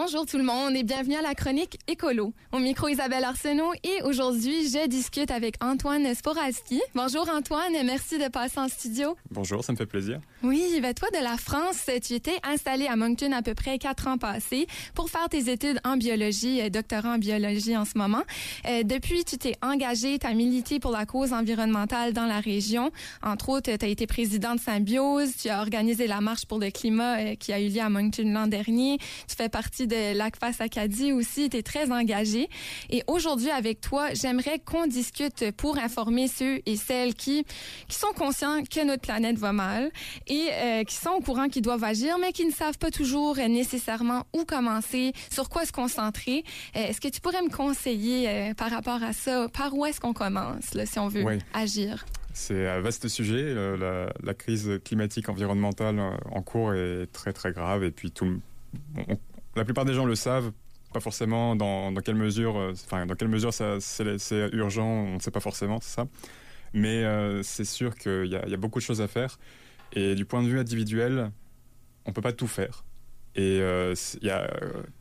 Bonjour tout le monde et bienvenue à la chronique Écolo. Au micro Isabelle Arsenault et aujourd'hui, je discute avec Antoine Sporalski. Bonjour Antoine, merci de passer en studio. Bonjour, ça me fait plaisir. Oui, ben toi de la France, tu étais installé à Moncton à peu près quatre ans passés pour faire tes études en biologie, euh, doctorat en biologie en ce moment. Euh, depuis, tu t'es engagé, tu as milité pour la cause environnementale dans la région. Entre autres, tu as été président de Symbiose, tu as organisé la marche pour le climat euh, qui a eu lieu à Moncton l'an dernier. Tu fais partie de l'ACFAS Acadie aussi. Tu es très engagé. Et aujourd'hui, avec toi, j'aimerais qu'on discute pour informer ceux et celles qui, qui sont conscients que notre planète va mal et euh, qui sont au courant qu'ils doivent agir, mais qui ne savent pas toujours nécessairement où commencer, sur quoi se concentrer. Euh, est-ce que tu pourrais me conseiller euh, par rapport à ça? Par où est-ce qu'on commence, là, si on veut agir? C'est un vaste sujet. La, la, crise climatique environnementale en cours est très très grave et puis tout, on, la plupart des gens le savent, pas forcément dans, quelle mesure, euh, enfin dans quelle mesure c'est urgent, on ne sait pas forcément, c'est ça. Mais euh, c'est sûr qu'il y, a beaucoup de choses à faire. Et du point de vue individuel, on peut pas tout faire. Et euh, il y, a,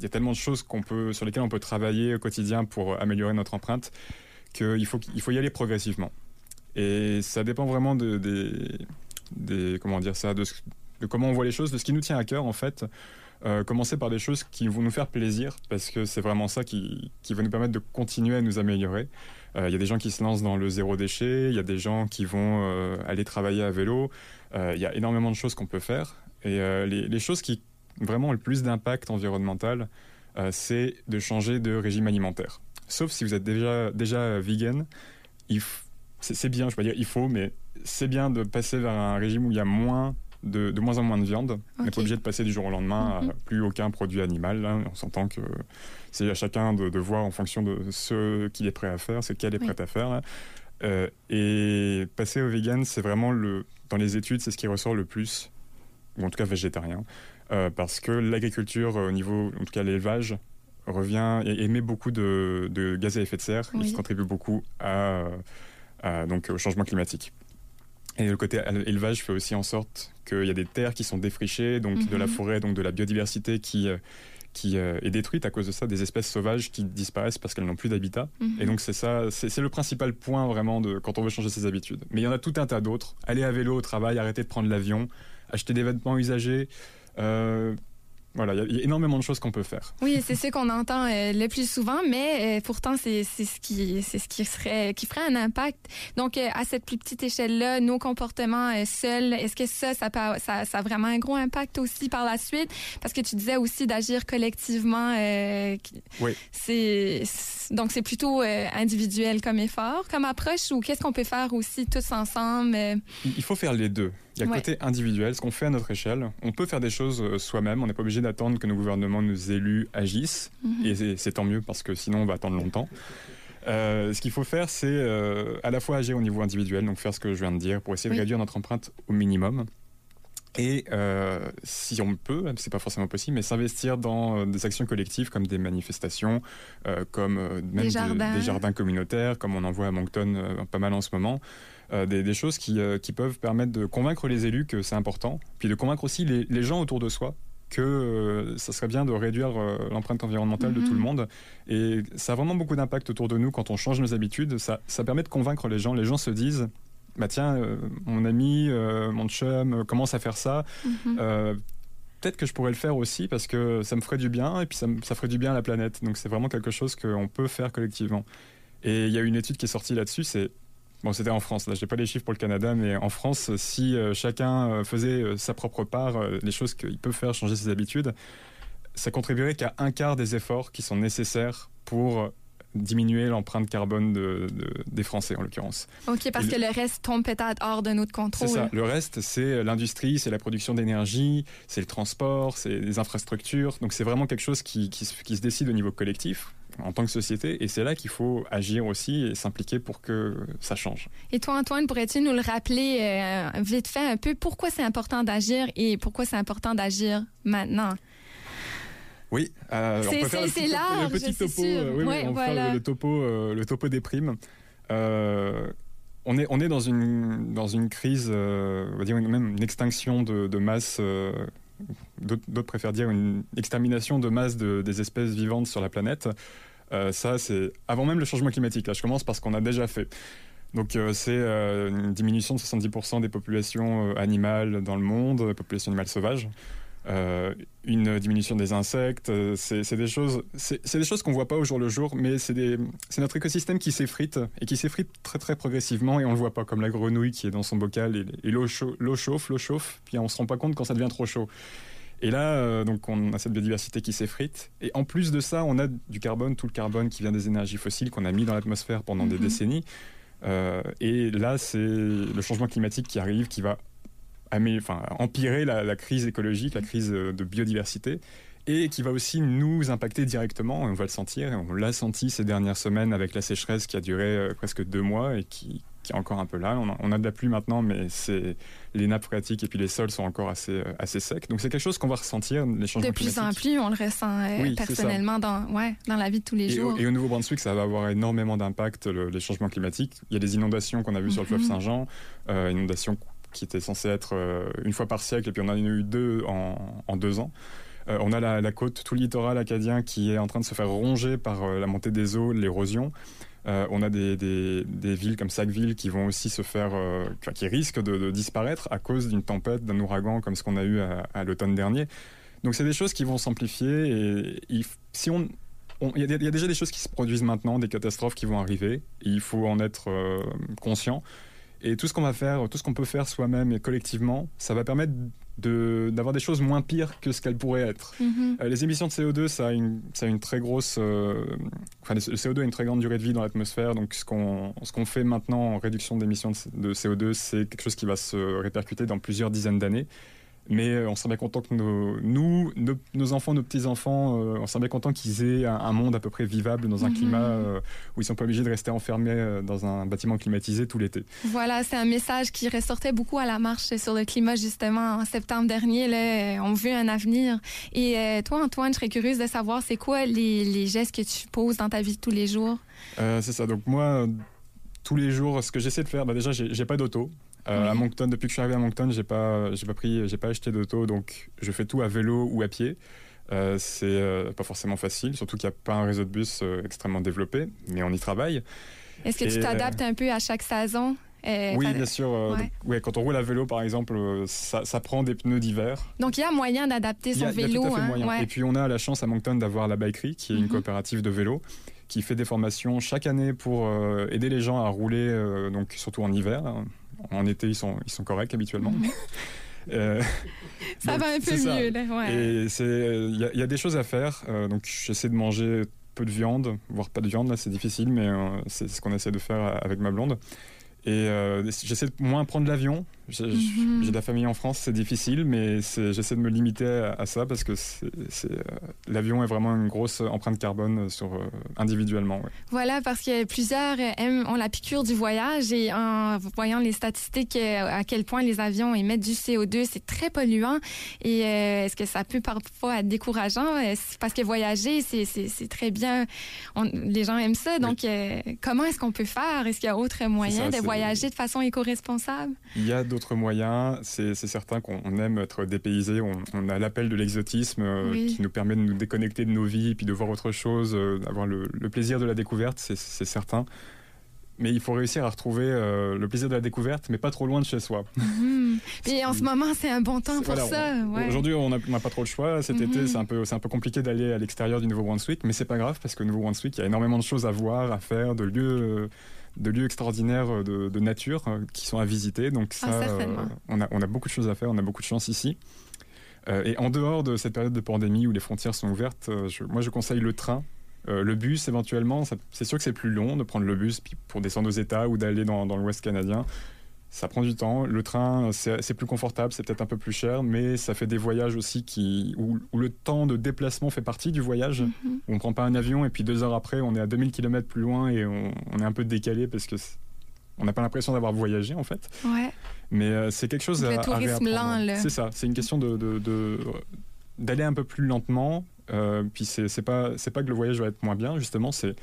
tellement de choses peut, sur lesquelles on peut travailler au quotidien pour améliorer notre empreinte qu'il faut, y aller progressivement. Et ça dépend vraiment de comment on voit les choses, de ce qui nous tient à cœur en fait. Euh, commencer par des choses qui vont nous faire plaisir, parce que c'est vraiment ça qui, qui va nous permettre de continuer à nous améliorer. Euh, il y a des gens qui se lancent dans le zéro déchet, il y a des gens qui vont euh, aller travailler à vélo. Il y a énormément de choses qu'on peut faire. Et les, choses qui vraiment ont le plus d'impact environnemental, c'est de changer de régime alimentaire. Sauf si vous êtes déjà, déjà vegan, c'est bien, je peux pas dire il faut, mais c'est bien de passer vers un régime où il y a moins de, moins en moins de viande. On n'est pas obligé de passer du jour au lendemain à mhm. plus aucun produit animal. On s'entend que c'est à chacun de, voir en fonction de ce qu'il est prêt à faire, ce qu'elle est prête à faire. Euh, et passer au vegan, c'est vraiment le, dans les études, c'est ce qui ressort le plus, ou en tout cas végétarien, euh, parce que l'agriculture, au niveau, en tout cas l'élevage, revient et émet beaucoup de, gaz à effet de serre, qui contribue beaucoup à, donc au changement climatique. Et le côté élevage fait aussi en sorte qu'il y a des terres qui sont défrichées, donc de la mhm. forêt, donc de la biodiversité qui euh, qui euh, est détruite à cause de ça, des espèces sauvages qui disparaissent parce qu'elles n'ont plus d'habitat. Mhm. Et donc c'est ça, c'est le principal point vraiment de quand on veut changer ses habitudes. Mais il y en a tout un tas d'autres. Aller à vélo au travail, arrêter de prendre l'avion, acheter des vêtements usagés. Euh, voilà, il y, a énormément de choses qu'on peut faire. Oui, c'est ce qu'on entend euh, le plus souvent, mais euh, pourtant c'est ce qui c'est ce qui serait qui ferait un impact. Donc euh, à cette plus petite échelle-là, nos comportements seuls, est-ce que ça ça, ça ça a vraiment un gros impact aussi par la suite? Parce que tu disais aussi d'agir collectivement. oui. C'est donc c'est plutôt individuel comme effort, comme approche, ou qu'est-ce qu'on peut faire aussi tous ensemble Il faut faire les deux. Il y a le côté individuel, ce qu'on fait à notre échelle. On peut faire des choses soi-même, on n'est pas obligé d'attendre que nos gouvernements, nos élus agissent. Mhm. Et c'est tant mieux parce que sinon on va attendre longtemps. Euh, ce qu'il faut faire, c'est euh, à la fois agir au niveau individuel, donc faire ce que je viens de dire pour essayer de réduire notre empreinte au minimum. Et si on peut, c'est pas forcément possible, mais s'investir dans des actions collectives comme des manifestations, comme même des jardins. des jardins. communautaires, comme on en voit à Moncton pas mal en ce moment. Euh, des, choses qui, euh, qui, peuvent permettre de convaincre les élus que c'est important, puis de convaincre aussi les, les, gens autour de soi que euh, ça serait bien de réduire l'empreinte environnementale de tout le mhm. monde. Et ça a vraiment beaucoup d'impact autour de nous quand on change nos habitudes. Ça, ça permet de convaincre les gens. Les gens se disent, bah tiens, mon ami, mon chum commence à faire ça. Mhm. Peut-être que je pourrais le faire aussi parce que ça me ferait du bien et puis ça, ça ferait du bien à la planète. Donc c'est vraiment quelque chose qu'on peut faire collectivement. Et il y a une étude qui est sortie là-dessus, c'est Bon, c'était en France. Là, j'ai pas les chiffres pour le Canada, mais en France, si euh, chacun euh, faisait euh, sa propre part, les choses qu'il peut faire changer ses habitudes, ça contribuerait qu'à un quart des efforts qui sont nécessaires pour diminuer l'empreinte carbone de, des Français en l'occurrence. Ok, parce que le reste tombe peut-être hors de notre contrôle. C'est ça. Le reste, c'est l'industrie, c'est la production d'énergie, c'est le transport, c'est les infrastructures. Donc c'est vraiment quelque chose qui, qui, se décide au niveau collectif en tant que société. Et c'est là qu'il faut agir aussi et s'impliquer pour que ça change. Et toi, Antoine, pourrais-tu nous le rappeler euh, vite fait un peu pourquoi c'est important d'agir et pourquoi c'est important d'agir maintenant? Oui, euh, c'est large, le petit topo, euh, oui, on voilà. le topo, euh, le topo des primes. Euh, on est, on est dans une, dans une crise, on va dire même une extinction de, de masse d'autres préfèrent dire une extermination de masse de, des espèces vivantes sur la planète. Ça, c'est avant même le changement climatique. Là, je commence par ce qu'on a déjà fait. Donc c'est une diminution de 70% des populations animales dans le monde, populations animales sauvages. Euh, une diminution des insectes. Euh, c'est des choses, c'est des choses qu'on voit pas au jour le jour, mais c'est notre écosystème qui s'effrite et qui s'effrite très très progressivement et on le voit pas comme la grenouille qui est dans son bocal et, l'eau chauffe, l'eau chauffe, puis on se rend pas compte quand ça devient trop chaud. Et là, euh, donc, on a cette biodiversité qui s'effrite. Et en plus de ça, on a du carbone, tout le carbone qui vient des énergies fossiles qu'on a mis dans l'atmosphère pendant des mhm. décennies. et là, c'est le changement climatique qui arrive, qui va enfin, empirer la, crise écologique, la crise euh, de biodiversité, et qui va aussi nous impacter directement, on va le sentir, et on l'a senti ces dernières semaines avec la sécheresse qui a duré euh, presque deux mois et qui, est encore un peu là. On a, de la pluie maintenant, mais c'est les nappes phréatiques et puis les sols sont encore assez, euh, assez secs. Donc c'est quelque chose qu'on va ressentir, les changements De plus en plus, on le ressent personnellement dans, ouais, dans la vie de tous les jours. et au Nouveau-Brunswick, ça va avoir énormément d'impact, les changements climatiques. Il y a des inondations qu'on a vues sur le fleuve mhm. Saint-Jean, inondations qui était censé être euh, une fois par siècle, et puis on en a eu deux en, deux ans. Euh, on a la, côte, tout le littoral acadien qui est en train de se faire ronger par euh, la montée des eaux, l'érosion. on a des, villes comme Sackville qui vont aussi se faire, qui risquent de, disparaître à cause d'une tempête, d'un ouragan comme ce qu'on a eu à, l'automne dernier. Donc c'est des choses qui vont s'amplifier et si on, il y, a déjà des choses qui se produisent maintenant, des catastrophes qui vont arriver. Il faut en être conscient. Et tout ce qu'on va faire, tout ce qu'on peut faire soi-même et collectivement, ça va permettre d'avoir des choses moins pires que ce qu'elles pourraient être. Mhm. Euh, les émissions de CO2, ça a une, ça a une très grosse... Euh, enfin, le CO2 a une très grande durée de vie dans l'atmosphère, donc ce qu'on qu'on fait maintenant en réduction d'émissions de CO2, c'est quelque chose qui va se répercuter dans plusieurs dizaines d'années. Mais euh, on serait bien content que nos, nous, nos, enfants, nos petits-enfants, euh, on serait bien content qu'ils aient un, monde à peu près vivable dans un mhm. climat euh, où ils sont pas obligés de rester enfermés dans un bâtiment climatisé tout l'été. Voilà, c'est un message qui ressortait beaucoup à la marche sur le climat justement en septembre dernier. Là, on veut un avenir. Et toi, Antoine, je serais curieuse de savoir c'est quoi les, les, gestes que tu poses dans ta vie de tous les jours? c'est ça. Donc moi, tous les jours, ce que j'essaie de faire, bah déjà, j'ai pas d'auto. Euh, à Moncton, depuis que je suis arrivé à Moncton, j'ai pas, j'ai pas pris, j'ai pas acheté d'auto, donc je fais tout à vélo ou à pied. Euh, c'est euh, pas forcément facile, surtout qu'il n'y a pas un réseau de bus extrêmement développé, mais on y travaille. Est-ce que tu t'adaptes un peu à chaque saison? Oui, bien sûr. Ouais. quand on roule à vélo, par exemple, ça, ça prend des pneus d'hiver. Donc, il y a moyen d'adapter son vélo. Hein, Et puis, on a la chance à Moncton d'avoir la Bikery, qui est une mhm. coopérative de vélo, qui fait des formations chaque année pour aider les gens à rouler, donc surtout en hiver. En été, ils sont, ils sont corrects habituellement. Mhm. Euh, ça va un peu mieux, là, ouais. Et il y, a des choses à faire. Euh, donc, j'essaie de manger peu de viande, voire pas de viande, là, c'est difficile, mais euh, c'est ce qu'on essaie de faire avec ma blonde. Et j'essaie de moins prendre l'avion. Mhm. J'ai de la famille en France, c'est difficile, mais j'essaie de me limiter à, ça parce que euh, l'avion est vraiment une grosse empreinte carbone sur, euh, individuellement. Voilà, parce que plusieurs aiment, ont la piqûre du voyage et en voyant les statistiques euh, à quel point les avions émettent du CO2, c'est très polluant. Et est-ce que ça peut parfois être décourageant? Parce que voyager, c'est très bien. les gens aiment ça. Donc, comment est-ce qu'on peut faire? Est-ce qu'il y a autre moyen de voyager de façon éco-responsable? Il y a d'autres moyens. C'est certain qu'on aime être dépaysé. On, a l'appel de l'exotisme euh, qui nous permet de nous déconnecter de nos vies, puis de voir autre chose, euh, d'avoir le, plaisir de la découverte, c'est certain. Mais il faut réussir à retrouver euh, le plaisir de la découverte, mais pas trop loin de chez soi. Mhm. Et en ce moment, c'est un bon temps pour ça. Aujourd'hui, on n'a pas trop le choix. Cet été, mhm. c'est un peu, un peu compliqué d'aller à l'extérieur du Nouveau-Brunswick, mais c'est pas grave parce que Nouveau-Brunswick, il y a énormément de choses à voir, à faire, de lieux de lieux extraordinaires euh, de, nature euh, qui sont à visiter. Donc ça, ah, euh, on, a, on, a, beaucoup de choses à faire, on a beaucoup de chance ici. et en dehors de cette période de pandémie où les frontières sont ouvertes, moi je conseille le train. Le bus, éventuellement, c'est sûr que c'est plus long de prendre le bus pour descendre aux États ou d'aller dans, dans l'Ouest canadien ça prend du temps. Le train, c'est plus confortable, c'est peut-être un peu plus cher, mais ça fait des voyages aussi qui, où, le temps de déplacement fait partie du voyage. Mhm. On ne prend pas un avion et puis deux heures après, on est à 2000 km plus loin et on, est un peu décalé parce que on n'a pas l'impression d'avoir voyagé en fait. Ouais. Mais euh, c'est quelque chose le tourisme lent. C'est ça. C'est une question de, d'aller un peu plus lentement. Euh, puis c'est pas c'est pas que le voyage va être moins bien justement. C'est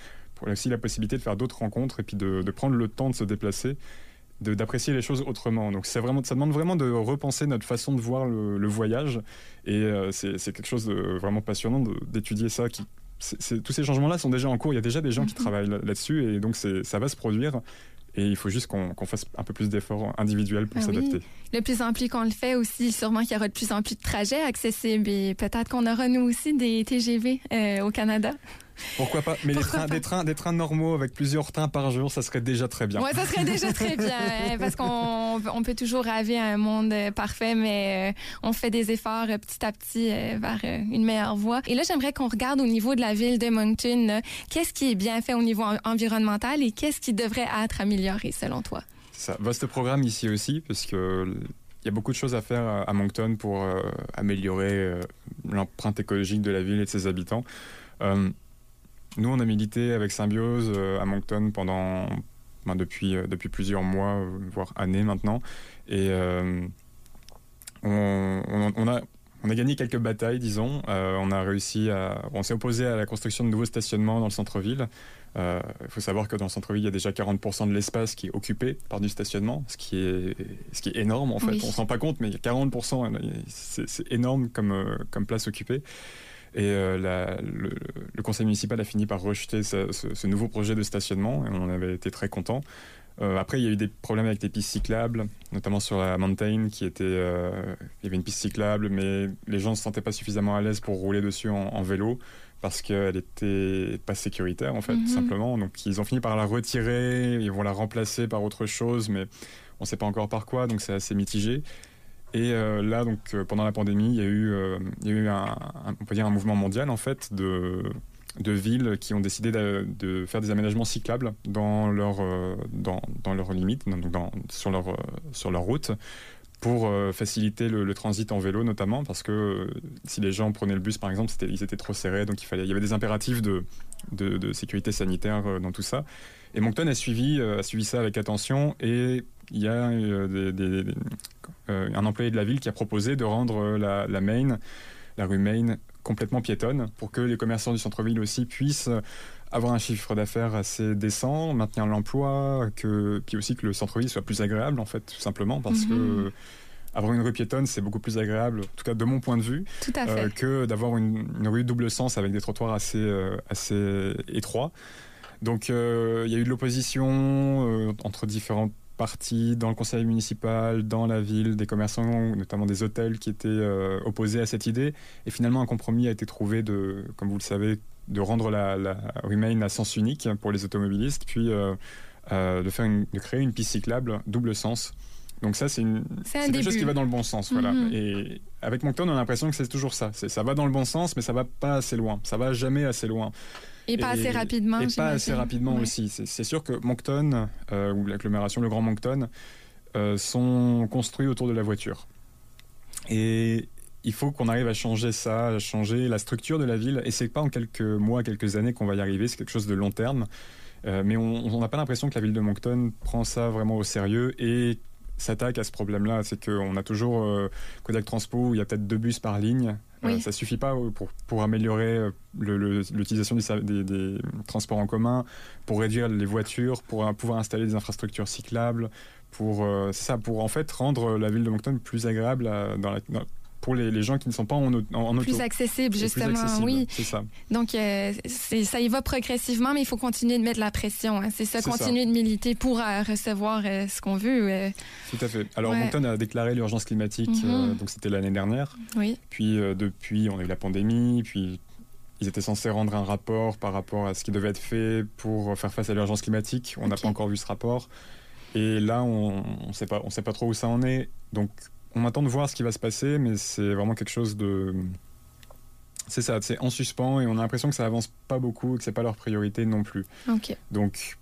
aussi la possibilité de faire d'autres rencontres et puis de, de prendre le temps de se déplacer d'apprécier les choses autrement. Donc c'est vraiment, ça demande vraiment de repenser notre façon de voir le, voyage. Et euh, c'est quelque chose de vraiment passionnant d'étudier ça. Qui, tous ces changements-là sont déjà en cours. Il y a déjà des gens qui mhm. travaillent là-dessus et donc ça va se produire. Et il faut juste qu'on fasse un peu plus d'efforts individuels pour ah s'adapter. Le plus en plus qu'on le fait aussi, sûrement qu'il y aura de plus en plus de trajets accessibles et peut-être qu'on aura nous aussi des TGV euh, au Canada. Pourquoi pas? Mais les trains, des trains, des trains normaux avec plusieurs trains par jour, ça serait déjà très bien. Ouais, ça serait déjà très bien parce qu'on on peut toujours rêver un monde euh, parfait, mais euh, on fait des efforts euh, petit à petit vers une meilleure voie. Et là, j'aimerais qu'on regarde au niveau de la ville de Moncton, qu'est-ce qui est bien fait au niveau environnemental et qu'est-ce qui devrait être amélioré selon toi? Ça vaste programme ici aussi parce que il y a beaucoup de choses à faire à Moncton pour améliorer l'empreinte écologique de la ville et de ses habitants. Nous, on a milité avec Symbiose euh, à Moncton pendant, ben, depuis, euh, depuis plusieurs mois, euh, voire années maintenant. Et on, a, on a gagné quelques batailles, disons. on a réussi à. On s'est opposé à la construction de nouveaux stationnements dans le centre-ville. Il faut savoir que dans le centre-ville, il y a déjà 40% de l'espace qui est occupé par du stationnement, ce qui est, ce qui est énorme en fait. On ne se rend pas compte, mais il y a 40%, c'est énorme comme, comme place occupée. Et euh, le, conseil municipal a fini par rejeter ce, nouveau projet de stationnement et on avait été très contents. Euh, après, il y a eu des problèmes avec les pistes cyclables, notamment sur la Mountain, qui était, euh, il y avait une piste cyclable, mais les gens ne se sentaient pas suffisamment à l'aise pour rouler dessus en, vélo parce qu'elle était pas sécuritaire en fait, mhm. simplement. Donc ils ont fini par la retirer, ils vont la remplacer par autre chose, mais on ne sait pas encore par quoi, donc c'est assez mitigé. Et euh, là, donc, euh, pendant la pandémie, il y a eu, euh, un, on peut dire un mouvement mondial en fait de, villes qui ont décidé de, faire des aménagements cyclables dans leurs dans, leurs limites, donc sur leur sur leur route pour faciliter le, transit en vélo notamment parce que si les gens prenaient le bus par exemple ils étaient trop serrés donc il fallait il y avait des impératifs de sécurité sanitaire dans tout ça et Moncton a suivi a suivi ça avec attention et il y a des, euh, un employé de la ville qui a proposé de rendre euh, la, la Main, la rue Main, complètement piétonne pour que les commerçants du centre-ville aussi puissent avoir un chiffre d'affaires assez décent, maintenir l'emploi, que, puis aussi que le centre-ville soit plus agréable, en fait, tout simplement, parce que mhm. avoir une rue piétonne, c'est beaucoup plus agréable, en tout cas de mon point de vue, euh, que d'avoir une, rue double sens avec des trottoirs assez, assez étroits. Donc il y a eu de l'opposition entre différentes partie dans le conseil municipal, dans la ville, des commerçants, notamment des hôtels qui étaient euh, opposés à cette idée. Et finalement, un compromis a été trouvé de, comme vous le savez, de rendre la, la Remain à sens unique pour les automobilistes, puis euh, euh, de, faire de créer une piste cyclable double sens. Donc ça, c'est quelque chose qui va dans le bon sens. Voilà. Mhm. Et avec Moncton, on a l'impression que c'est toujours ça. Ça va dans le bon sens, mais ça va pas assez loin. Ça va jamais assez loin. Et pas assez rapidement. Et pas assez rapidement aussi. C'est sûr que Moncton, euh, ou l'agglomération, le Grand Moncton, euh, sont construits autour de la voiture. Et il faut qu'on arrive à changer ça, à changer la structure de la ville. Et c'est pas en quelques mois, quelques années qu'on va y arriver. C'est quelque chose de long terme. Euh, mais on n'a pas l'impression que la ville de Moncton prend ça vraiment au sérieux et s'attaque à ce problème-là. C'est qu'on a toujours euh, Kodak Transpo où il y a peut-être deux bus par ligne. Ça euh, ne ça suffit pas euh, pour, pour améliorer l'utilisation des, des, transports en commun, pour réduire les voitures, pour pouvoir installer des infrastructures cyclables, pour ça, pour en fait rendre la ville de Moncton plus agréable dans la, pour les, gens qui ne sont pas en, en, Plus accessible, justement, oui. C'est ça. Donc, euh, ça y va progressivement, mais il faut continuer de mettre la pression. Hein. C'est ça, continuer de militer pour euh, recevoir euh, ce qu'on veut. Tout à fait. Alors, Moncton a déclaré l'urgence climatique, mm-hmm. donc c'était l'année dernière. Oui. Puis, depuis, on a eu la pandémie, puis ils étaient censés rendre un rapport par rapport à ce qui devait être fait pour faire face à l'urgence climatique. On n'a pas encore vu ce rapport. Et là, on ne sait, pas, on sait pas trop où ça en est. Donc, on attend de voir ce qui va se passer, mais c'est vraiment quelque chose de. C'est ça, c'est en suspens et on a l'impression que ça avance pas beaucoup et que c'est pas leur priorité non plus. Donc,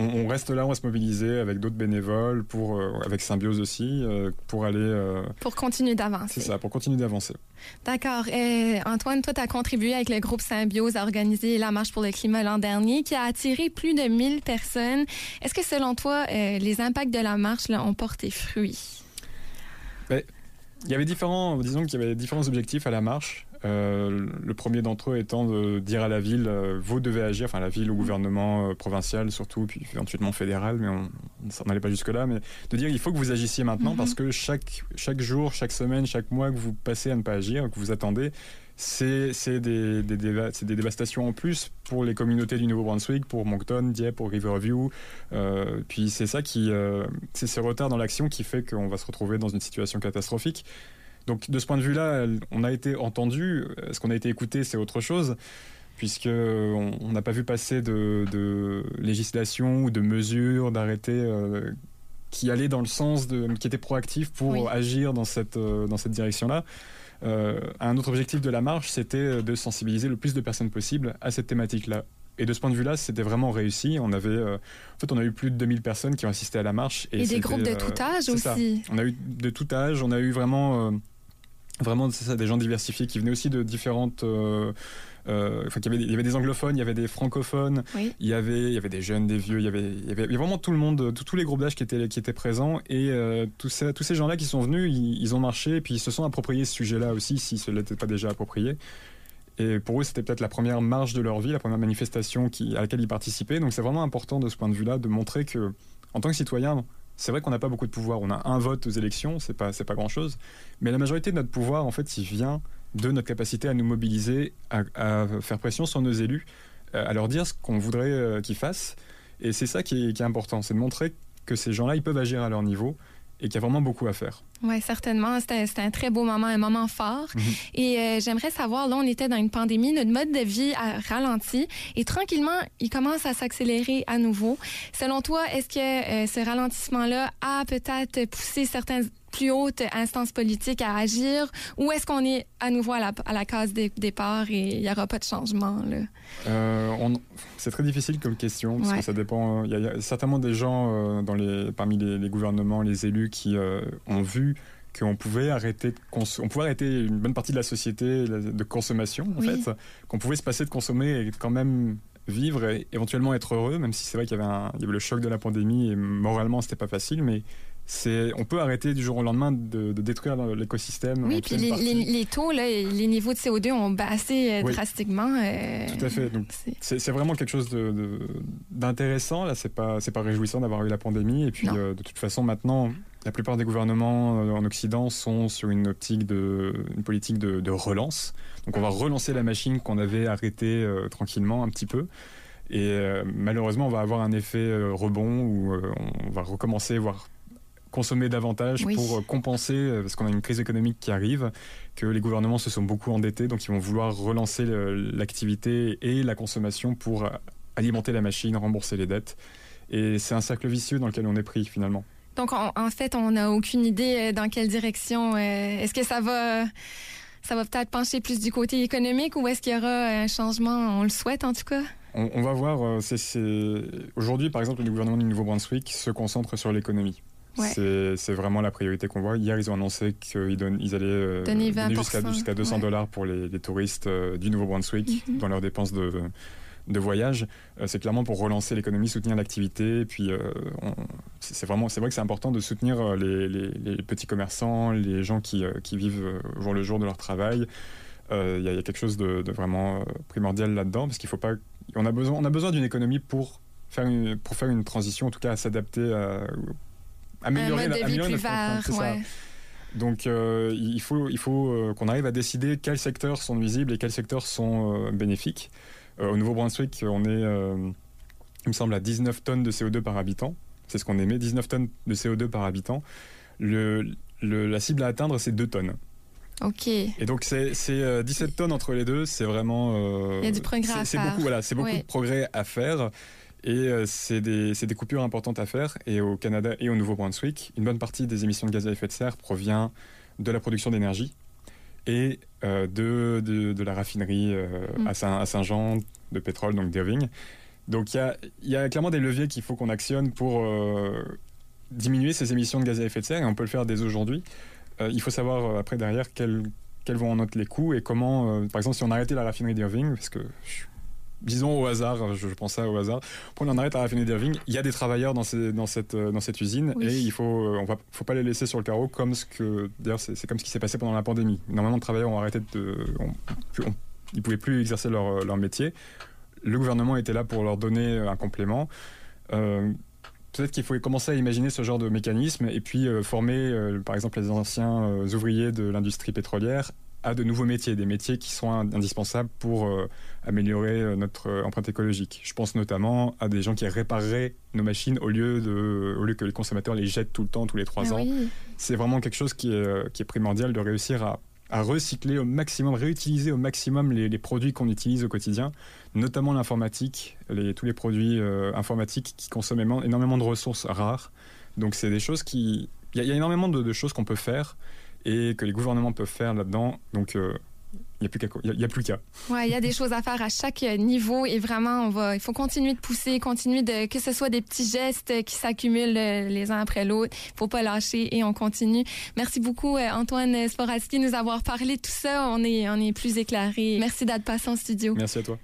on, reste là, on va se mobiliser avec d'autres bénévoles, pour, euh, avec Symbiose aussi, euh, pour aller. Euh, pour continuer d'avancer. C'est ça, pour continuer d'avancer. D'accord. Antoine, toi, tu as contribué avec le groupe Symbiose à organiser la Marche pour le climat l'an dernier, qui a attiré plus de 1000 personnes. Est-ce que, selon toi, les impacts de la marche là, ont porté fruit? Il y avait différents, disons qu'il y avait différents objectifs à la marche. Euh, le premier d'entre eux étant de dire à la ville, euh, vous devez agir, enfin la ville, au gouvernement euh, provincial surtout, puis éventuellement fédéral, mais on ça n'allait pas jusque-là, mais de dire il faut que vous agissiez maintenant parce que chaque, chaque jour, chaque semaine, chaque mois que vous passez à ne pas agir, que vous attendez, c'est des, des, des, dévastations en plus pour les communautés du Nouveau-Brunswick, pour Moncton, Dieppe, pour Riverview. Euh, puis c'est ça qui, euh, c'est ce retard dans l'action qui fait qu'on va se retrouver dans une situation catastrophique. Donc de ce point de vue-là, on a été entendu. Ce qu'on a été écouté, c'est autre chose puisque on n'a pas vu passer de, de, législation ou de mesures, d'arrêtés euh, qui allaient dans le sens de, qui étaient proactifs pour agir dans cette, dans cette direction-là. Euh, un autre objectif de la marche, c'était de sensibiliser le plus de personnes possible à cette thématique-là. Et de ce point de vue-là, c'était vraiment réussi. On avait, euh, en fait, on a eu plus de 2000 personnes qui ont assisté à la marche. Et, des groupes de tout âge aussi. On a eu de tout âge. On a eu vraiment, vraiment ça, des gens diversifiés qui venaient aussi de différentes euh, il, y avait, des anglophones, il y avait des francophones, il, y avait, il y avait des jeunes, des vieux, il y avait, il y avait, vraiment tout le monde, tous les groupes d'âge qui étaient, qui étaient présents. Et euh, tous ces, tous ces gens-là qui sont venus, ils, ont marché et puis ils se sont appropriés ce sujet-là aussi, si ce n'était pas déjà approprié. Et pour eux, c'était peut-être la première marche de leur vie, la première manifestation qui, à laquelle ils participaient. Donc c'est vraiment important de ce point de vue-là de montrer que, en tant que citoyen, c'est vrai qu'on n'a pas beaucoup de pouvoir. On a un vote aux élections, c'est pas, c'est pas grand-chose. Mais la majorité de notre pouvoir, en fait, il vient de notre capacité à nous mobiliser, à, faire pression sur nos élus, euh, à leur dire ce qu'on voudrait euh, qu'ils fassent. Et c'est ça qui est, important, c'est de montrer que ces gens-là, ils peuvent agir à leur niveau et qu'il y a vraiment beaucoup à faire. Oui, certainement. C'était un très beau moment, un moment fort. Mhm. Et euh, j'aimerais savoir, là, on était dans une pandémie, notre mode de vie a ralenti et tranquillement, il commence à s'accélérer à nouveau. Selon toi, est-ce que ce ralentissement-là a peut-être poussé certains plus haute instance politique à agir? Ou est-ce qu'on est à nouveau à la, à la case des départ et il n'y aura pas de changement? Euh, c'est très difficile comme question parce que ça dépend. Il y, a certainement des gens euh, dans les, parmi les, gouvernements, les élus qui euh, ont vu qu'on pouvait arrêter on pouvait arrêter une bonne partie de la société de consommation en fait qu'on pouvait se passer de consommer et quand même vivre et éventuellement être heureux même si c'est vrai qu'il y y avait le choc de la pandémie et moralement c'était pas facile mais on peut arrêter du jour au lendemain de, détruire l'écosystème. Oui, puis les, taux, les niveaux de CO2 ont baissé euh, drastiquement. Euh, Tout à fait. c'est vraiment quelque chose d'intéressant. Là, c'est pas c'est pas réjouissant d'avoir eu la pandémie. Et puis euh, de toute façon, maintenant, la plupart des gouvernements en Occident sont sur une optique de une politique de, relance. Donc on va relancer la machine qu'on avait arrêtée tranquillement un petit peu. Et malheureusement, on va avoir un effet rebond où on va recommencer, voire consommer davantage pour compenser, euh, parce qu'on a une crise économique qui arrive, que les gouvernements se sont beaucoup endettés, donc ils vont vouloir relancer l'activité et la consommation pour euh, alimenter la machine, rembourser les dettes. Et c'est un cercle vicieux dans lequel on est pris finalement. Donc en, fait, on n'a aucune idée euh, dans quelle direction. Est-ce que ça va ça va peut-être pencher plus du côté économique ou est-ce qu'il y aura un changement? On le souhaite en tout cas. On, va voir. Aujourd'hui, par exemple, le gouvernement du Nouveau-Brunswick se concentre sur l'économie. C'est vraiment la priorité qu'on voit. Hier, ils ont annoncé qu'ils ils allaient euh, donner, jusqu'à 200 dollars pour les, touristes euh, du Nouveau-Brunswick mhm. dans leurs dépenses de, de voyage. Euh, c'est clairement pour relancer l'économie, soutenir l'activité. Puis c'est vraiment, c'est vrai que c'est important de soutenir les, les, petits commerçants, les gens qui, qui vivent au jour le jour de leur travail. Il y, a quelque chose de, vraiment primordial là-dedans parce qu'il faut pas. On a besoin, on a besoin d'une économie pour faire une, pour faire une transition, en tout cas à s'adapter améliorer, un mode de vie plus vert, Donc euh, il faut, il faut euh, qu'on arrive à décider quels secteurs sont nuisibles et quels secteurs sont euh, bénéfiques. au Nouveau-Brunswick, on est, il me semble, à 19 tonnes de CO2 par habitant. C'est ce qu'on émet, 19 tonnes de CO2 par habitant. Le, la cible à atteindre, c'est 2 tonnes. Ok. Et donc c'est 17 tonnes entre les deux, c'est vraiment. il y a du progrès à faire. Beaucoup, voilà, c'est beaucoup de progrès à faire. Et euh, c'est des, des, coupures importantes à faire. Et au Canada et au Nouveau-Brunswick, une bonne partie des émissions de gaz à effet de serre provient de la production d'énergie et euh, de, de, la raffinerie euh, mm. à Saint-Jean de pétrole, donc d'Irving. Donc il y a, y a, clairement des leviers qu'il faut qu'on actionne pour diminuer ces émissions de gaz à effet de serre et on peut le faire dès aujourd'hui. il faut savoir après derrière quels, quels vont en être les coûts et comment, par exemple si on arrêtait la raffinerie d'Irving, parce que disons au hasard, je, pense ça au hasard, pour en arrête à raffinerie d'Irving, il y a des travailleurs dans, dans, cette, euh, dans cette usine et il faut, euh, on va, faut pas les laisser sur le carreau comme ce que, d'ailleurs, c'est comme ce qui s'est passé pendant la pandémie. Normalement, les travailleurs ont arrêté de, on, ils pouvaient plus exercer leur, euh, leur, métier. Le gouvernement était là pour leur donner un complément. peut-être qu'il faut commencer à imaginer ce genre de mécanisme et puis former, par exemple, les anciens ouvriers de l'industrie pétrolière à de nouveaux métiers, des métiers qui sont indispensables pour euh, améliorer euh, notre euh, empreinte écologique. Je pense notamment à des gens qui répareraient nos machines au lieu, de, au lieu que les consommateurs les jettent tout le temps, tous les trois ah ans. C'est vraiment quelque chose qui est, qui est primordial de réussir à, à, recycler au maximum, réutiliser au maximum les, les produits qu'on utilise au quotidien, notamment l'informatique, les, tous les produits informatiques qui consomment énormément de ressources rares. Donc c'est des choses qui... Il y, a énormément de, de choses qu'on peut faire et que les gouvernements peuvent faire là-dedans. Donc, il euh, n'y a plus qu'à. Il y, a plus qu'à. Ouais, il y a des choses à faire à chaque niveau et vraiment, on va, il faut continuer de pousser, continuer de, que ce soit des petits gestes qui s'accumulent euh, les uns après l'autre. Il faut pas lâcher et on continue. Merci beaucoup, euh, Antoine Sporaski, de nous avoir parlé de tout ça. On est, on est plus éclairé. Merci d'être passé en studio. Merci à toi.